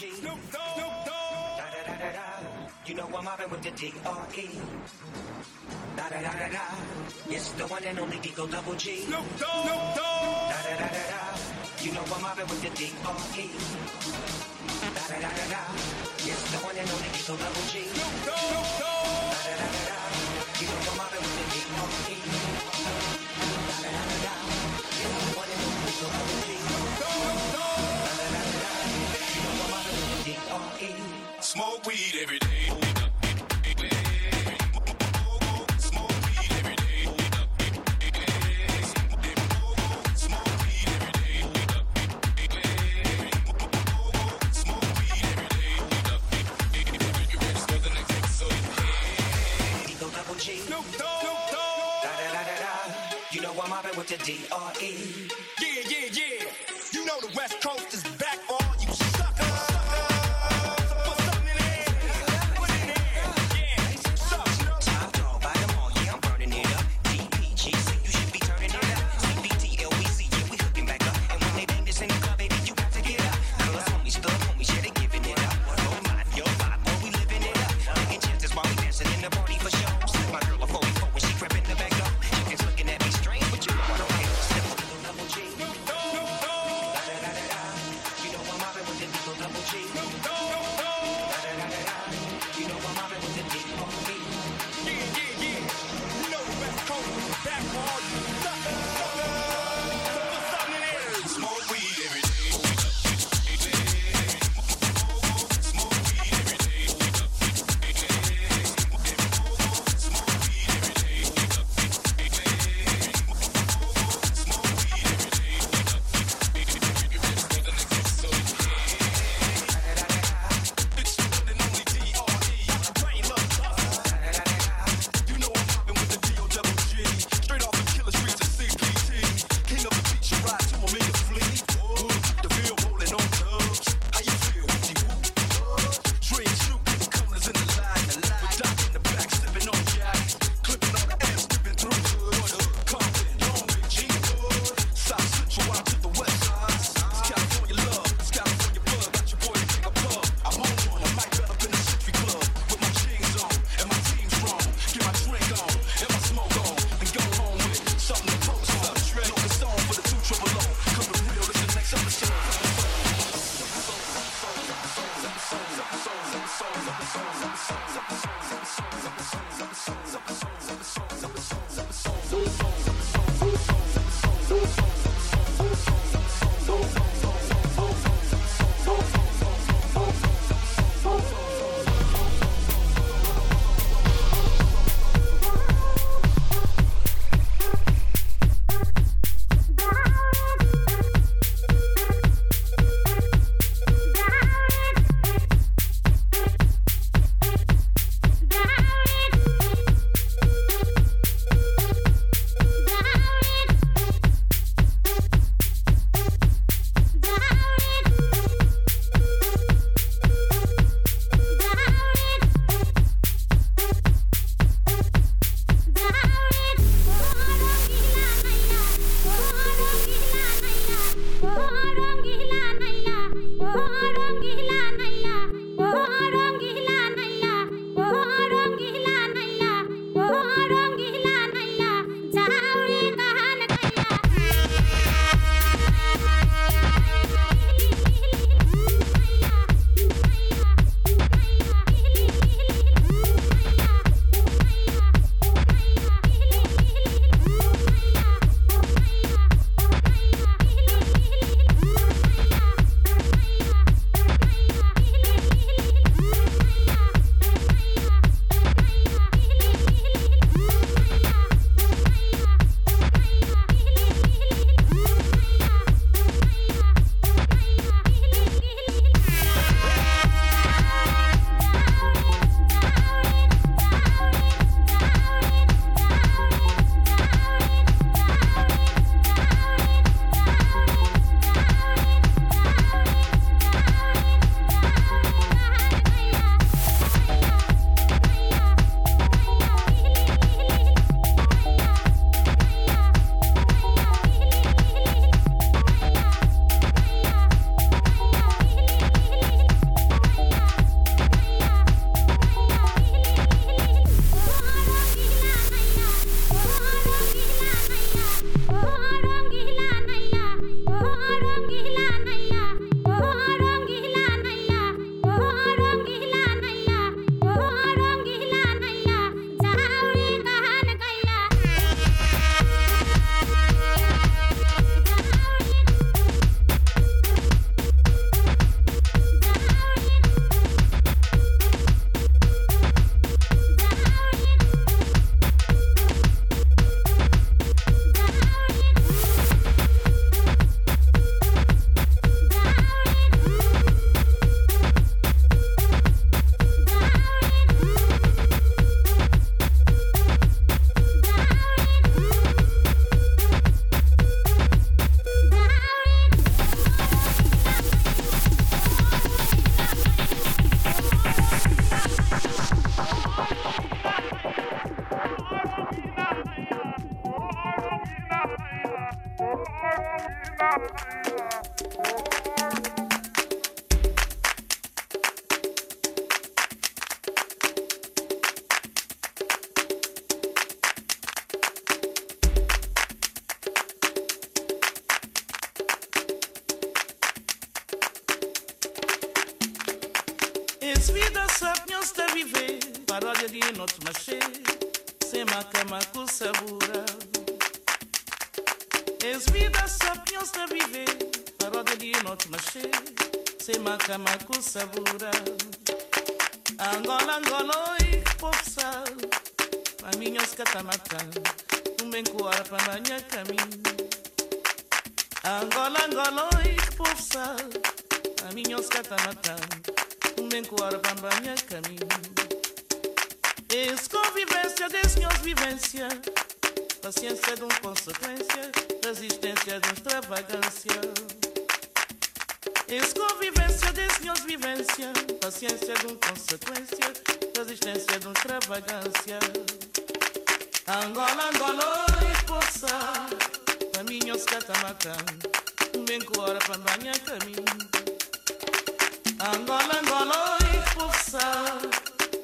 G. Snoop Dogg. Snoop Dogg. Da da da da da. You know I'm mobbing with the D.R.E. Da da da da da. Yes, the one and only D-O Double G. Snoop Dogg. Snoop Dogg. Da da da da da. You know I'm mobbing with the D.R.E. Da da da da da. Yes, the one and only D-O Double G. Snoop Dogg. Snoop Dogg. Da da da da da. You know I'm mobbing with the D.R.E. smoke weed every day. D-R-E vida sapnjom sta vive, para jedino sem sema kama sabura. Es vida sapnjom sta vive, para jedino sem sema kama sabura. Angola, Angola, oi, popsal, um catamatan, coar para pananya caminho. Angola, Angola, oi, popsal, os catamatan, mencuar bambanha caminho. Esse convivência desenhos vivência, paciência de um consequência, resistência de um extravagância. Esse convivência desenhos vivência, paciência de um consequência, resistência de um extravagância. Angola, Angola, esposa, caminhos catamatã, para bambanha caminho. Angola, Angola, esposa,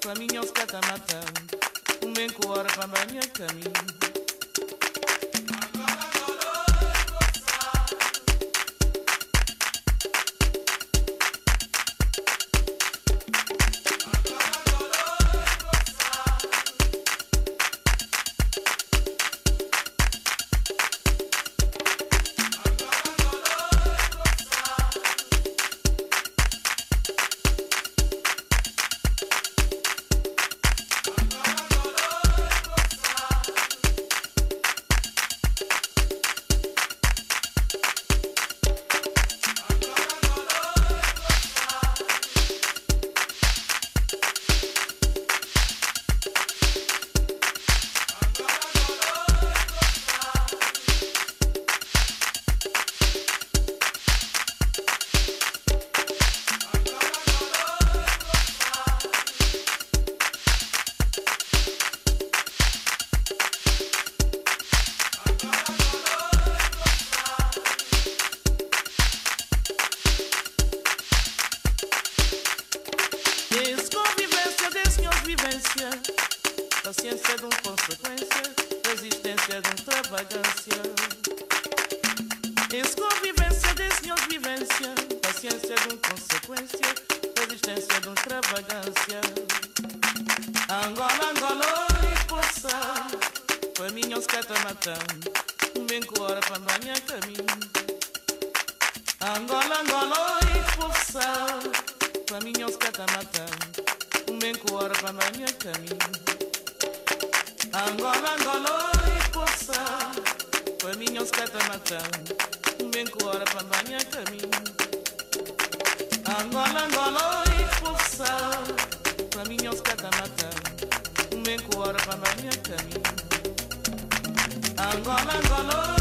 caminhos catamatan, um bem com hora para banhar caminho. Angola, Angola, força mata mbenkuara pambanyakami angolangola eforça paminhoskata mata mbenkuara pambanyakami Angola, eforça força mata mbenkuara pambanyakami angolangola eforça paminhoskata mata mbenkuara pambanyakami Gonzalo.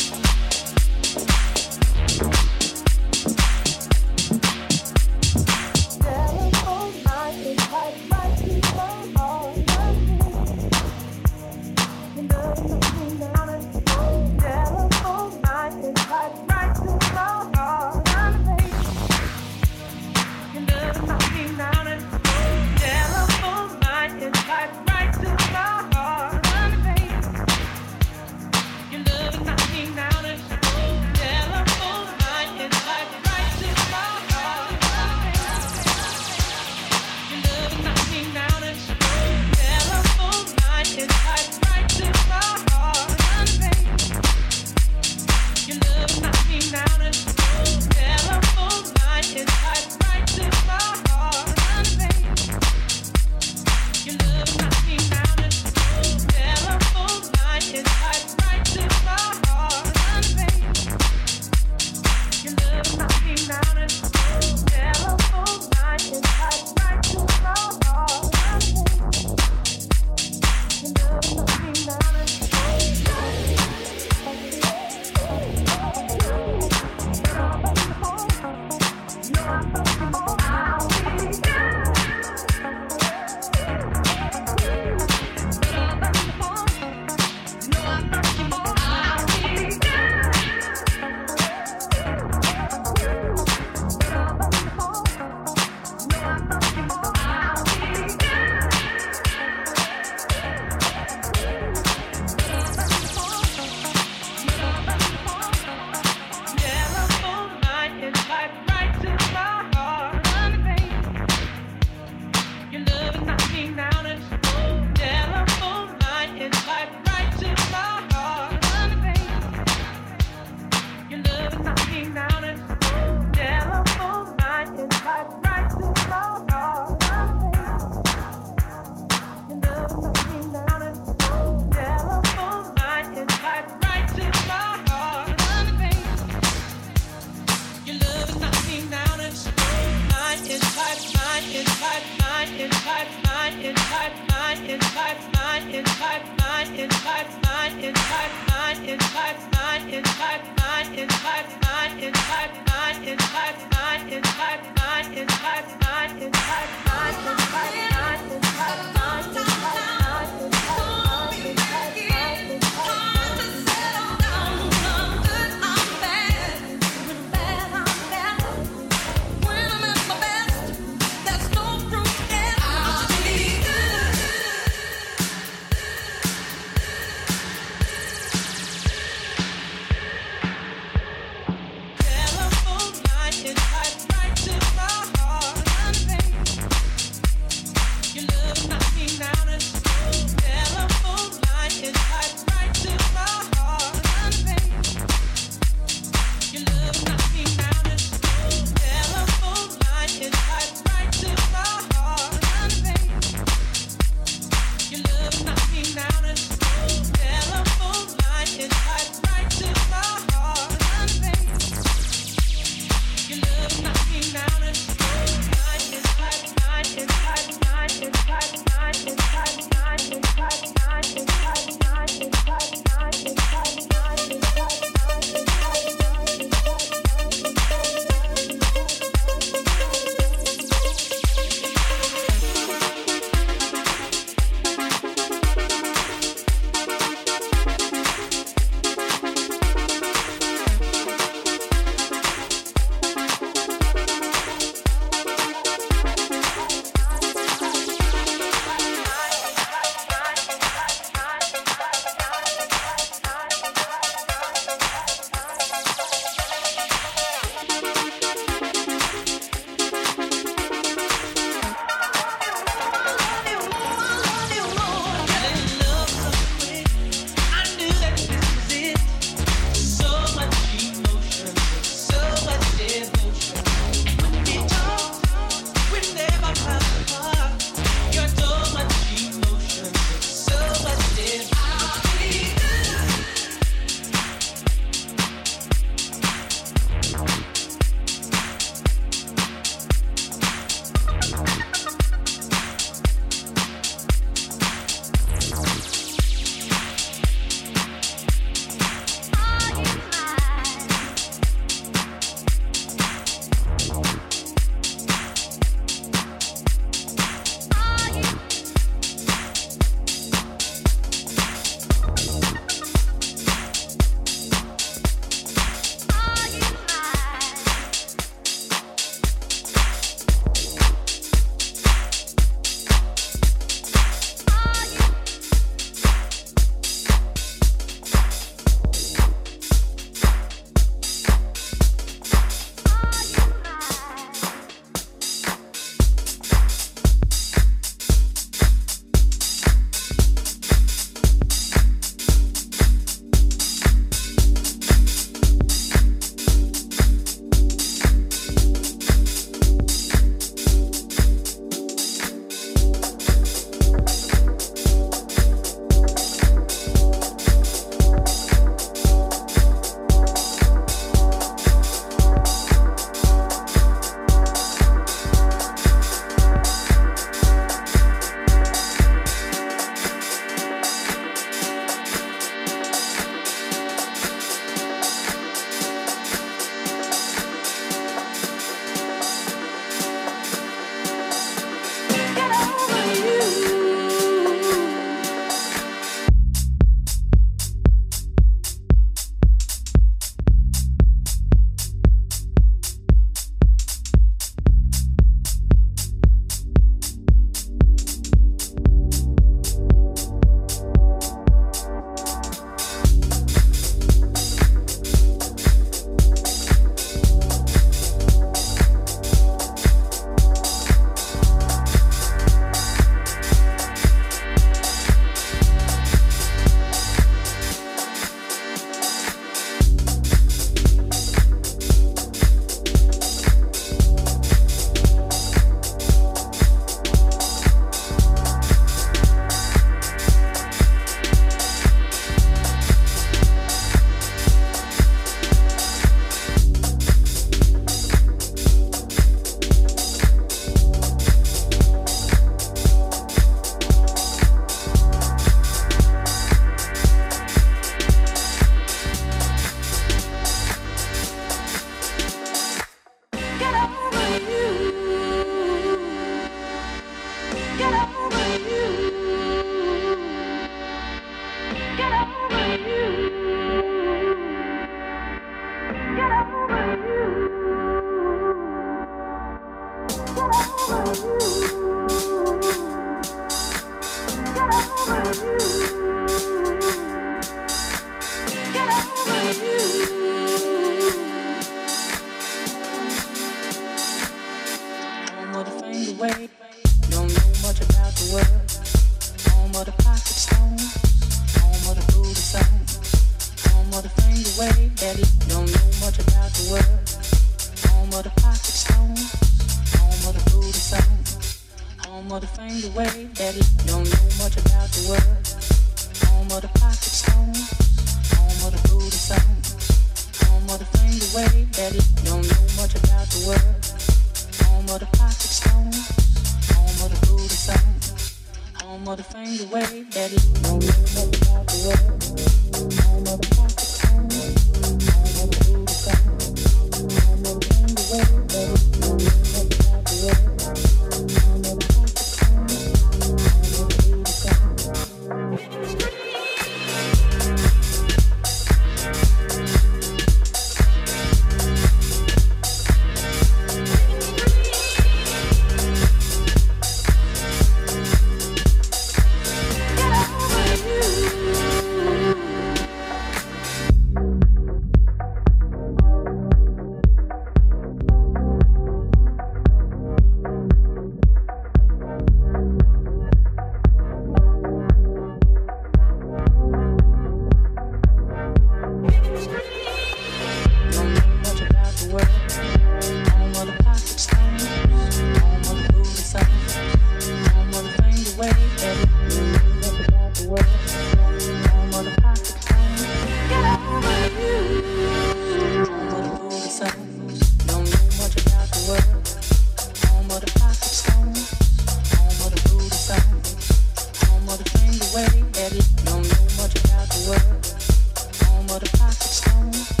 what the pocket's.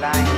But I.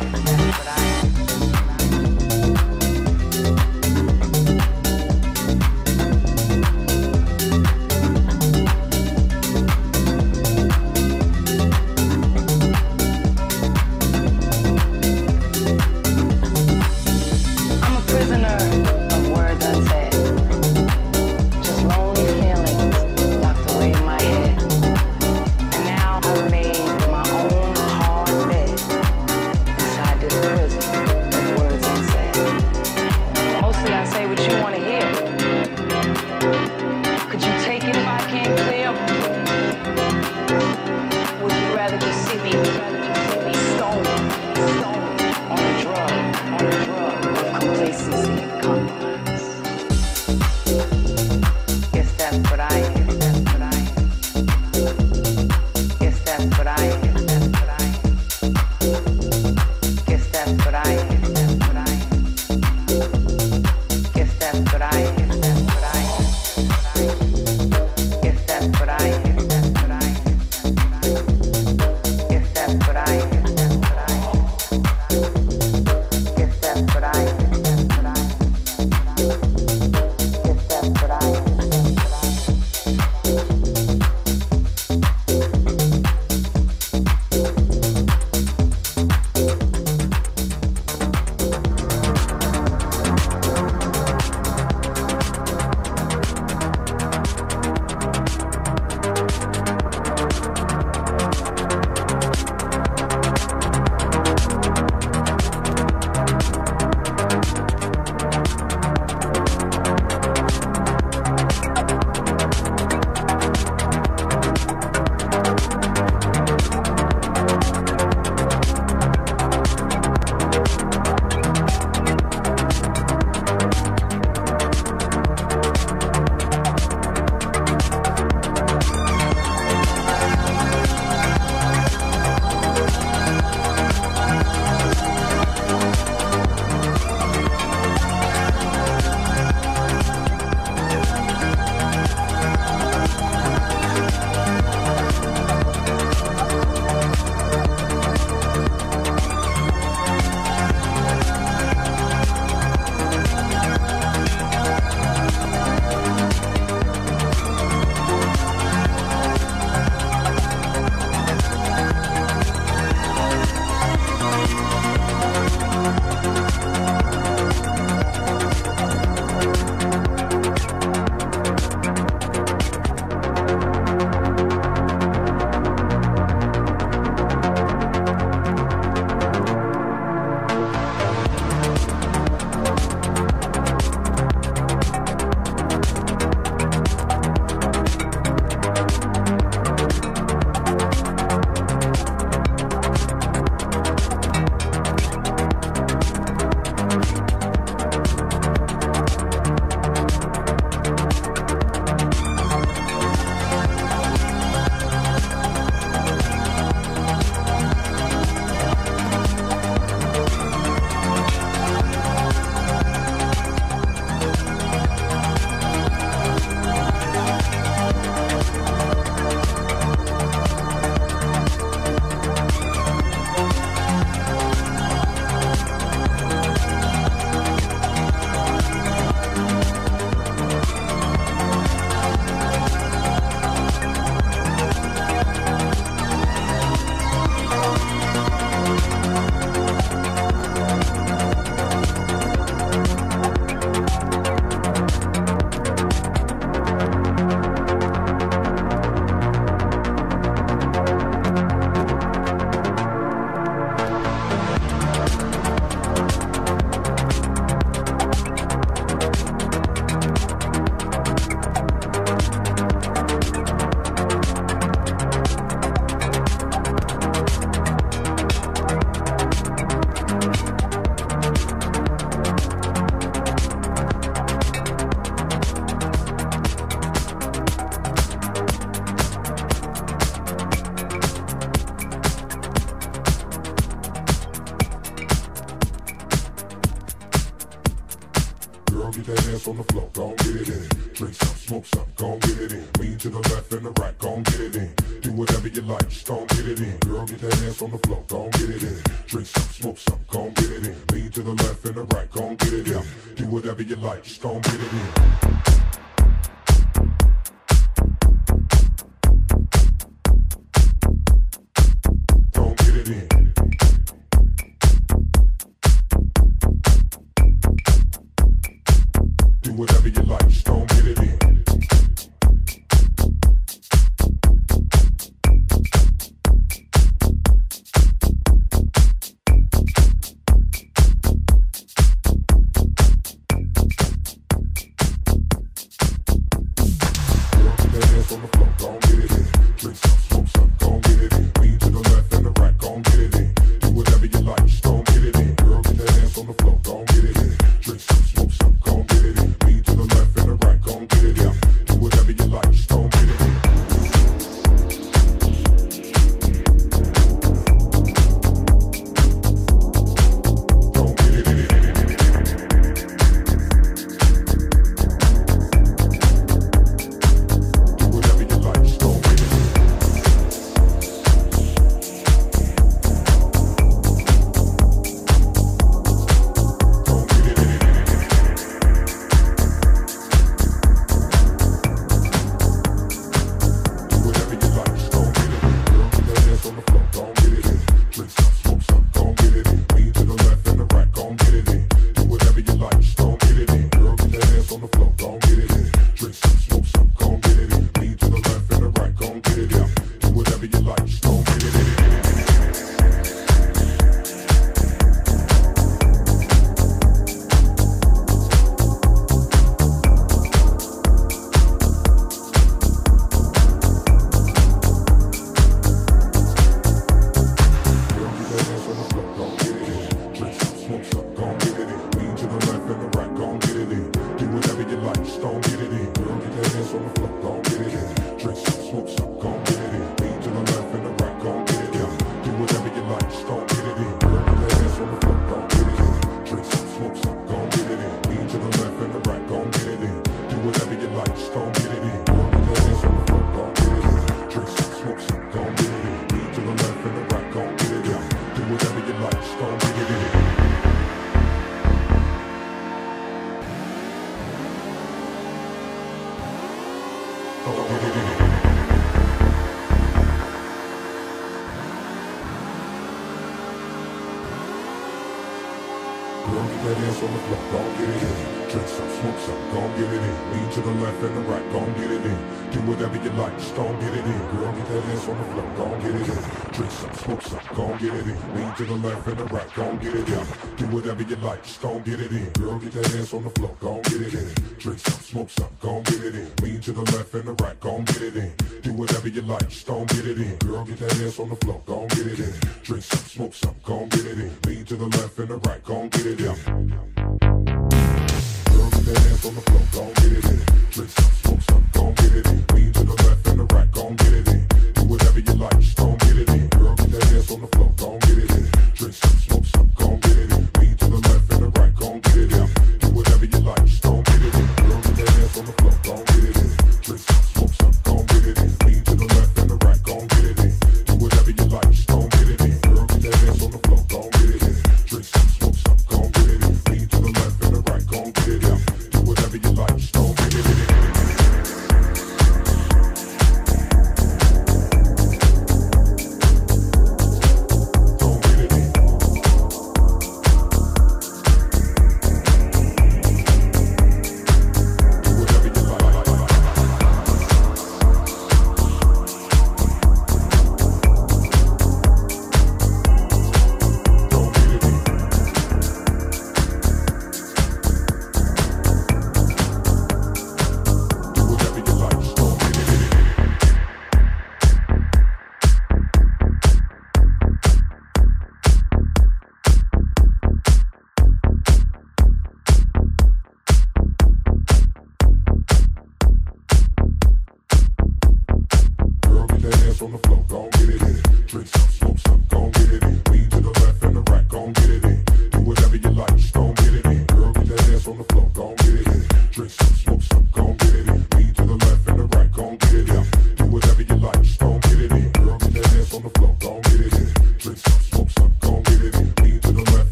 Do whatever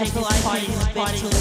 I think Ethel, this